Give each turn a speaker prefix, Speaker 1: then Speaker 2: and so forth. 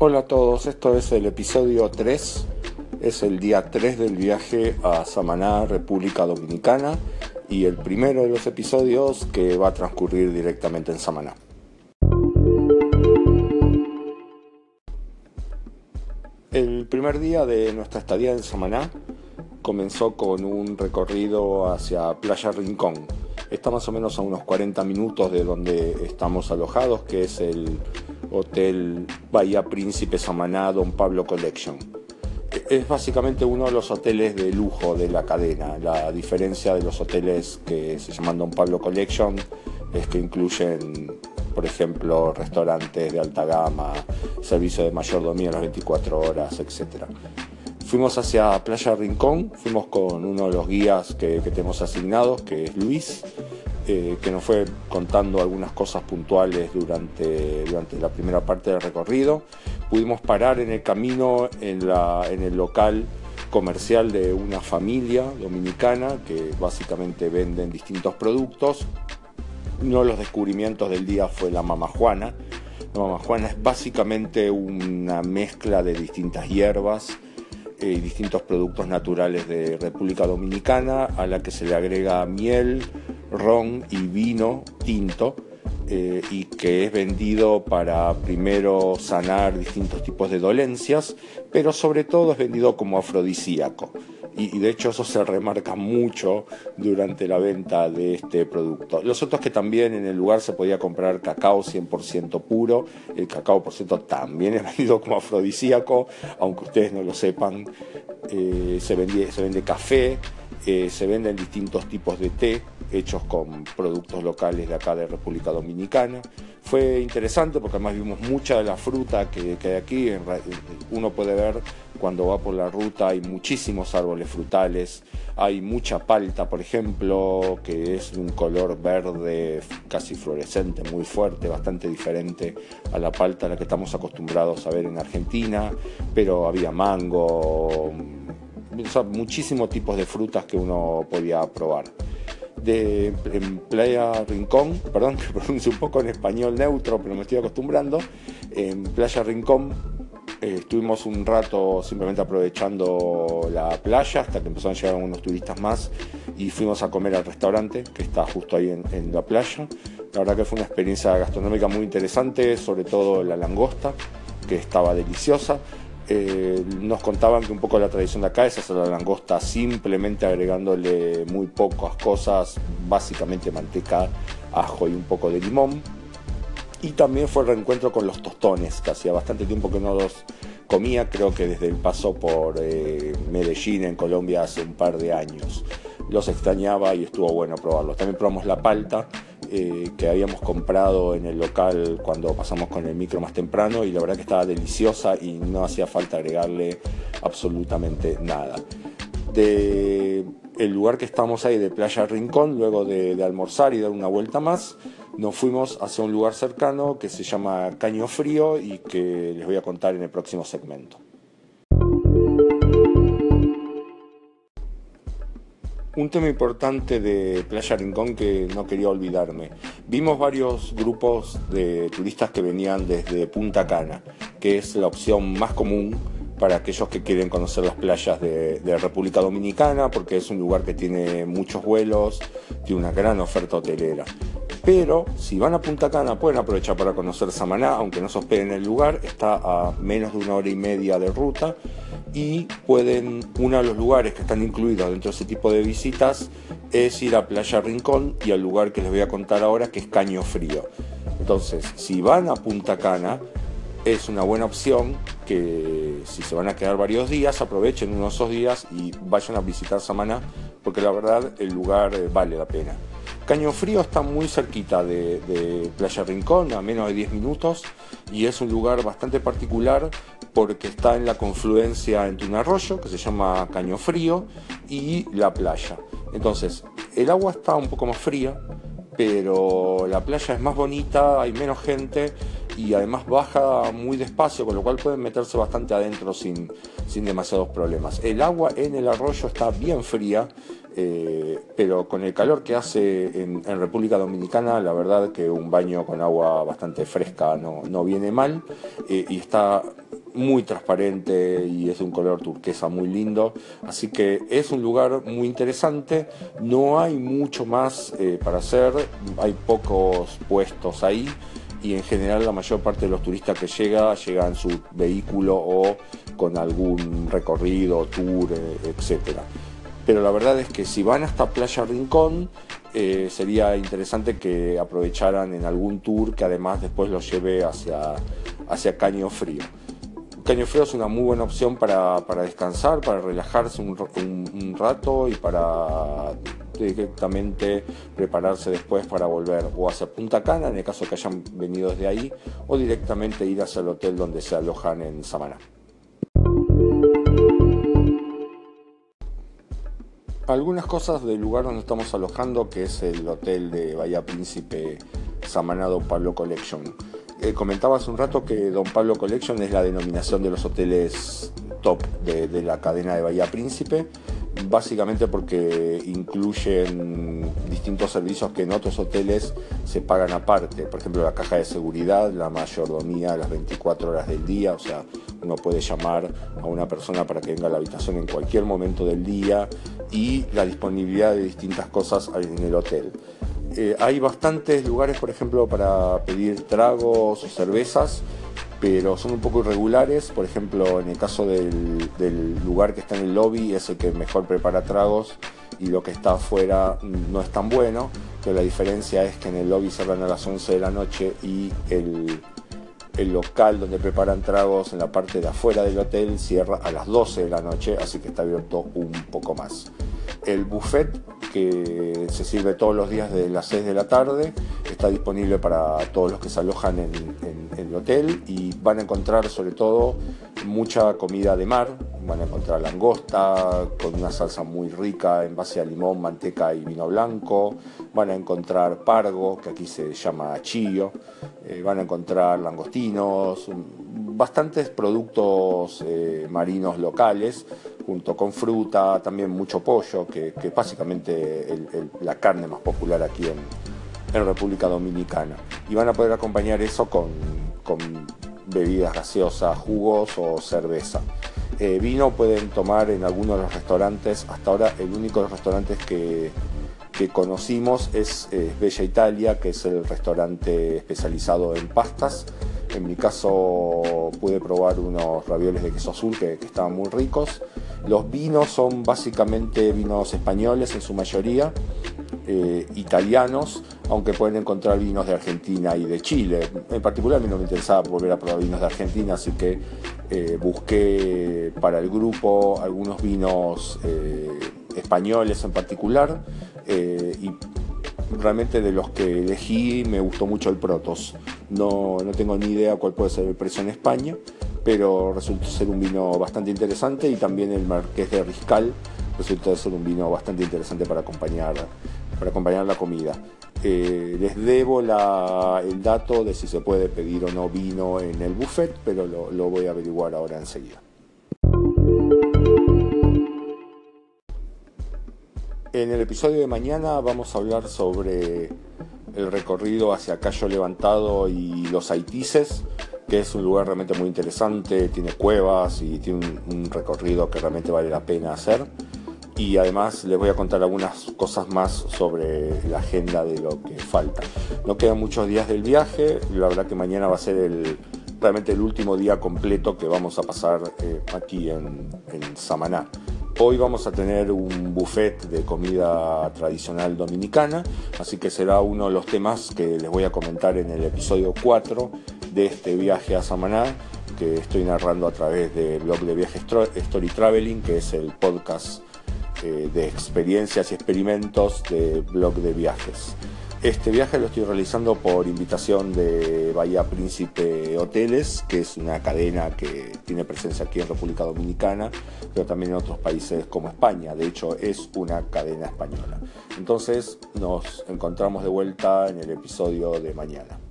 Speaker 1: Hola a todos, esto es el episodio 3, es el día 3 del viaje a Samaná, República Dominicana, y el primero de los episodios que va a transcurrir directamente en Samaná. El primer día de nuestra estadía en Samaná comenzó con un recorrido hacia Playa Rincón. Está más o menos a unos 40 minutos de donde estamos alojados, que es el Hotel Bahía Príncipe Samaná Don Pablo Collection. Es básicamente uno de los hoteles de lujo de la cadena. La diferencia de los hoteles que se llaman Don Pablo Collection es que incluyen, por ejemplo, restaurantes de alta gama, servicio de mayordomía las 24 horas, etc. Fuimos hacia Playa Rincón, fuimos con uno de los guías que, que tenemos asignados, que es Luis, eh, que nos fue contando algunas cosas puntuales durante, durante la primera parte del recorrido. Pudimos parar en el camino en, la, en el local comercial de una familia dominicana que básicamente venden distintos productos. Uno de los descubrimientos del día fue la mama juana. La mama juana es básicamente una mezcla de distintas hierbas y eh, distintos productos naturales de República Dominicana a la que se le agrega miel, ron y vino tinto eh, y que es vendido para primero sanar distintos tipos de dolencias, pero sobre todo es vendido como afrodisíaco. Y, de hecho eso se remarca mucho durante la venta de este producto. Los otros que también en el lugar se podía comprar cacao 100% puro, el cacao por cierto también es vendido como afrodisíaco, aunque ustedes no lo sepan, eh, se, vende, se vende café, eh, se venden distintos tipos de té hechos con productos locales de acá de República Dominicana. Fue interesante porque además vimos mucha de la fruta que, hay aquí. Uno puede ver cuando va por la ruta hay muchísimos árboles frutales, hay mucha palta, por ejemplo, que es de un color verde casi fluorescente, muy fuerte, bastante diferente a la palta a la que estamos acostumbrados a ver en Argentina, pero había mango, muchísimos tipos de frutas que uno podía probar. De, en Playa Rincón, perdón que pronuncie un poco en español neutro, pero me estoy acostumbrando, en Playa Rincón eh, estuvimos un rato simplemente aprovechando la playa hasta que empezaron a llegar unos turistas más y fuimos a comer al restaurante que está justo ahí en, en la playa. La verdad que fue una experiencia gastronómica muy interesante, sobre todo la langosta, que estaba deliciosa. Eh, nos contaban que un poco la tradición de acá es hacer la langosta simplemente agregándole muy pocas cosas, básicamente manteca, ajo y un poco de limón. Y también fue el reencuentro con los tostones, que hacía bastante tiempo que no los comía, creo que desde el paso por eh, Medellín en Colombia hace un par de años. Los extrañaba y estuvo bueno probarlos. También probamos la palta, eh, que habíamos comprado en el local cuando pasamos con el micro más temprano y la verdad que estaba deliciosa y no hacía falta agregarle absolutamente nada. De el lugar que estamos ahí de Playa Rincón, luego de, de almorzar y dar una vuelta más, nos fuimos hacia un lugar cercano que se llama Caño Frío y que les voy a contar en el próximo segmento. Un tema importante de Playa Rincón que no quería olvidarme. Vimos varios grupos de turistas que venían desde Punta Cana, que es la opción más común para aquellos que quieren conocer las playas de, de, República Dominicana, porque es un lugar que tiene muchos vuelos, tiene una gran oferta hotelera. Pero si van a Punta Cana pueden aprovechar para conocer Samaná, aunque no se hospeden en el lugar, está a menos de una hora y media de ruta y pueden, uno de los lugares que están incluidos dentro de ese tipo de visitas es ir a Playa Rincón y al lugar que les voy a contar ahora que es Caño Frío. Entonces, si van a Punta Cana, es una buena opción que si se van a quedar varios días, aprovechen unos esos días y vayan a visitar Samaná, porque la verdad el lugar eh, vale la pena. Caño Frío está muy cerquita de, Playa Rincón, a menos de 10 minutos, y es un lugar bastante particular porque está en la confluencia entre un arroyo que se llama Caño Frío y la playa. Entonces, el agua está un poco más fría, pero la playa es más bonita, hay menos gente y además baja muy despacio, con lo cual pueden meterse bastante adentro sin, sin demasiados problemas. El agua en el arroyo está bien fría, eh, pero con el calor que hace en, República Dominicana, la verdad que un baño con agua bastante fresca no, viene mal eh, y está muy transparente y es de un color turquesa muy lindo, así que es un lugar muy interesante, no hay mucho más eh, para hacer, hay pocos puestos ahí y en general la mayor parte de los turistas que llega llegan en su vehículo o con algún recorrido, tour, etcétera pero la verdad es que si van hasta Playa Rincón, eh, sería interesante que aprovecharan en algún tour que además después los lleve hacia, hacia Caño Frío. Caño Frío es una muy buena opción para, descansar, para relajarse un, rato y para directamente prepararse después para volver o hacia Punta Cana, en el caso que hayan venido desde ahí, o directamente ir hacia el hotel donde se alojan en Samaná. Algunas cosas del lugar donde estamos alojando, que es el hotel de Bahía Príncipe Samanado Pablo Collection. Eh, comentaba hace un rato que Don Pablo Collection es la denominación de los hoteles top de, la cadena de Bahía Príncipe, básicamente porque incluyen distintos servicios que en otros hoteles se pagan aparte, por ejemplo la caja de seguridad, la mayordomía las 24 horas del día, o sea, uno puede llamar a una persona para que venga a la habitación en cualquier momento del día y la disponibilidad de distintas cosas en el hotel. Eh, hay bastantes lugares, por ejemplo, para pedir tragos o cervezas, pero son un poco irregulares. Por ejemplo, en el caso del, lugar que está en el lobby es el que mejor prepara tragos y lo que está afuera no es tan bueno, pero la diferencia es que en el lobby cerran a las 11 de la noche y el, el local donde preparan tragos en la parte de afuera del hotel cierra a las 12 de la noche, así que está abierto un poco más. El buffet que se sirve todos los días de las 6 de la tarde está disponible para todos los que se alojan en, el hotel y van a encontrar sobre todo mucha comida de mar, van a encontrar langosta con una salsa muy rica en base a limón, manteca y vino blanco, van a encontrar pargo, que aquí se llama chillo, eh, van a encontrar langostinos, bastantes productos eh, marinos locales, junto con fruta, también mucho pollo, que, es básicamente la carne más popular aquí en, República Dominicana. Y van a poder acompañar eso con, bebidas gaseosas, jugos o cerveza. Eh, vino pueden tomar en algunos de los restaurantes, hasta ahora el único de los restaurantes que que conocimos es Bella Italia, que es el restaurante especializado en pastas. En mi caso pude probar unos ravioles de queso azul que, estaban muy ricos. Los vinos son básicamente vinos españoles en su mayoría, eh, italianos, aunque pueden encontrar vinos de Argentina y de Chile. En particular a mí no me interesaba volver a probar vinos de Argentina, así que eh, busqué para el grupo algunos vinos eh, españoles en particular y realmente de los que elegí me gustó mucho el Protos. No, no tengo ni idea cuál puede ser el precio en España, pero resultó ser un vino bastante interesante y también el Marqués de Riscal resultó ser un vino bastante interesante para acompañar, para acompañar la comida. Eh, les debo el dato de si se puede pedir o no vino en el buffet, pero lo voy a averiguar ahora enseguida. En el episodio de mañana vamos a hablar sobre el recorrido hacia Cayo Levantado y los Haitises, que es un lugar realmente muy interesante, tiene cuevas y tiene un, recorrido que realmente vale la pena hacer. Y además les voy a contar algunas cosas más sobre la agenda de lo que falta. No quedan muchos días del viaje, la verdad que mañana va a ser el, realmente el último día completo que vamos a pasar eh, aquí en, en Samaná. Hoy vamos a tener un buffet de comida tradicional dominicana, así que será uno de los temas que les voy a comentar en el episodio 4 de este viaje a Samaná que estoy narrando a través del blog de viajes Story Traveling, que es el podcast eh, de experiencias y experimentos de blog de viajes. Este viaje lo estoy realizando por invitación de Bahía Príncipe Hoteles, que es una cadena que tiene presencia aquí en República Dominicana, pero también en otros países como España. De hecho, es una cadena española. Entonces, nos encontramos de vuelta en el episodio de mañana.